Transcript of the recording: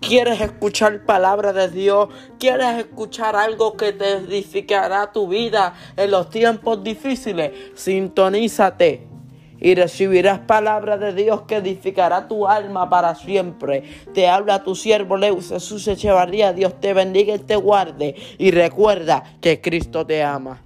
¿Quieres escuchar palabra de Dios? ¿Quieres escuchar algo que te edificará tu vida en los tiempos difíciles? Sintonízate y recibirás palabra de Dios que edificará tu alma para siempre. Te habla tu siervo Leus Jesús Echevarría. Dios te bendiga y te guarde. Y recuerda que Cristo te ama.